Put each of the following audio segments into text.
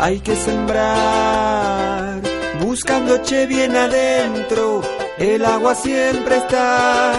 hay que sembrar, buscando che bien adentro, el agua siempre está,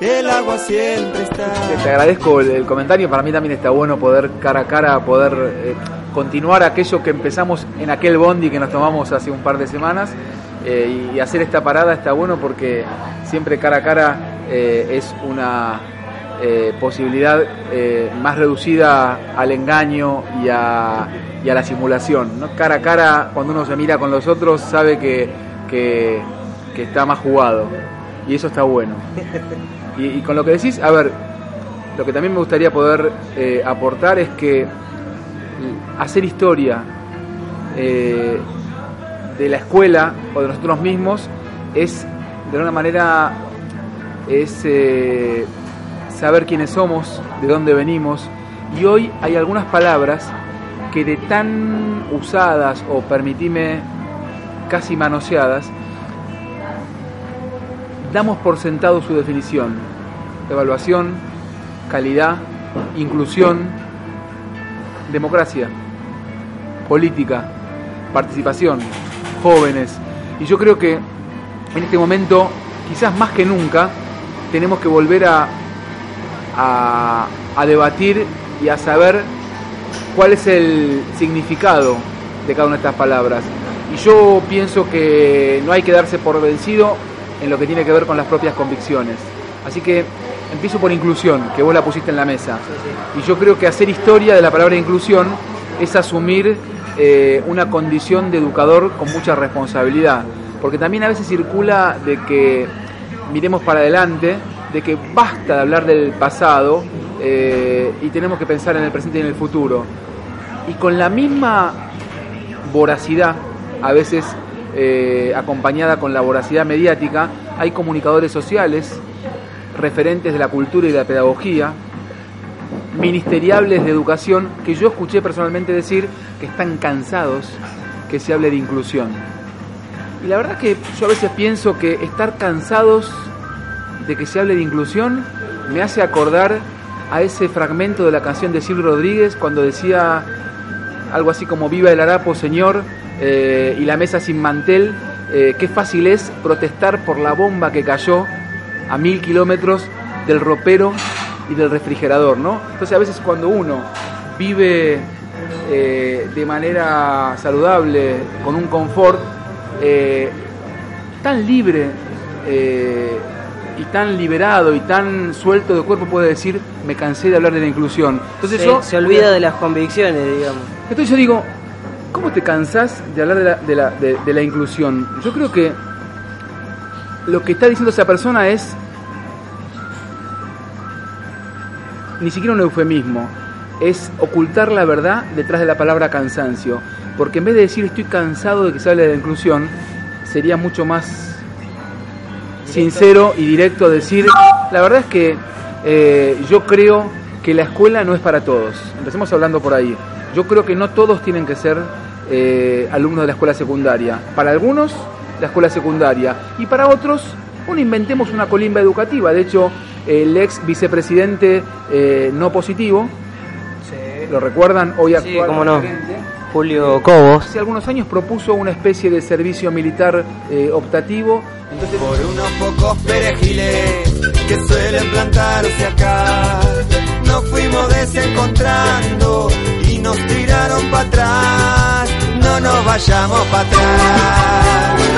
el agua siempre está. Te agradezco el, comentario, para mí también está bueno poder cara a cara, poder eh, continuar aquello que empezamos en aquel bondi que nos tomamos hace un par de semanas. Eh, y hacer esta parada está bueno porque siempre cara a cara eh, es una eh, posibilidad eh, más reducida al engaño y a, la simulación. ¿no? Cara a cara, cuando uno se mira con los otros, sabe que, está más jugado y eso está bueno. Y, con lo que decís, a ver, lo que también me gustaría poder eh, aportar es que hacer historia de la escuela o de nosotros mismos es de alguna manera saber quiénes somos, de dónde venimos y hoy hay algunas palabras que de tan usadas o permitime casi manoseadas damos por sentado su definición. Evaluación, calidad, inclusión, democracia, política, participación, jóvenes. Y yo creo que en este momento, quizás más que nunca, tenemos que volver a, a, a debatir y a saber cuál es el significado de cada una de estas palabras. Y yo pienso que no hay que darse por vencido en lo que tiene que ver con las propias convicciones. Así que empiezo por inclusión, que vos la pusiste en la mesa. Y yo creo que hacer historia de la palabra inclusión es asumir eh, una condición de educador con mucha responsabilidad. Porque también a veces circula de que miremos para adelante, de que basta de hablar del pasado eh, y tenemos que pensar en el presente y en el futuro. Y con la misma voracidad, a veces eh, acompañada con la voracidad mediática, hay comunicadores sociales, referentes de la cultura y de la pedagogía, ministeriables de educación, que yo escuché personalmente decir que están cansados que se hable de inclusión. Y la verdad que yo a veces pienso que estar cansados de que se hable de inclusión me hace acordar a ese fragmento de la canción de Silvio Rodríguez cuando decía algo así como viva el harapo señor eh, y la mesa sin mantel, eh, qué fácil es protestar por la bomba que cayó a mil kilómetros del ropero y del refrigerador, ¿no? Entonces a veces cuando uno vive eh, de manera saludable, con un confort tan libre y tan liberado y tan suelto de cuerpo puede decir me cansé de hablar de la inclusión. Entonces se, yo se olvida de las convicciones, digamos. entonces yo digo, ¿cómo te cansás de hablar de la, de la- de- de la inclusión? Yo creo que lo que está diciendo esa persona es ni siquiera un eufemismo, es ocultar la verdad detrás de la palabra cansancio. Porque en vez de decir estoy cansado de que se hable de la inclusión, sería mucho más sincero y directo decir, la verdad es que eh, yo creo que la escuela no es para todos. Empecemos hablando por ahí. Yo creo que no todos tienen que ser eh, alumnos de la escuela secundaria. Para algunos, la escuela secundaria. Y para otros, bueno, inventemos una colimba educativa. De hecho, el ex vicepresidente eh, no positivo, ¿lo recuerdan? Hoy Sí, actual cómo no. Julio Cobos. Hace algunos años propuso una especie de servicio militar eh, optativo. Entonces, Por unos pocos perejiles que suelen plantarse acá, nos fuimos desencontrando y nos tiraron para atrás. No nos vayamos para atrás.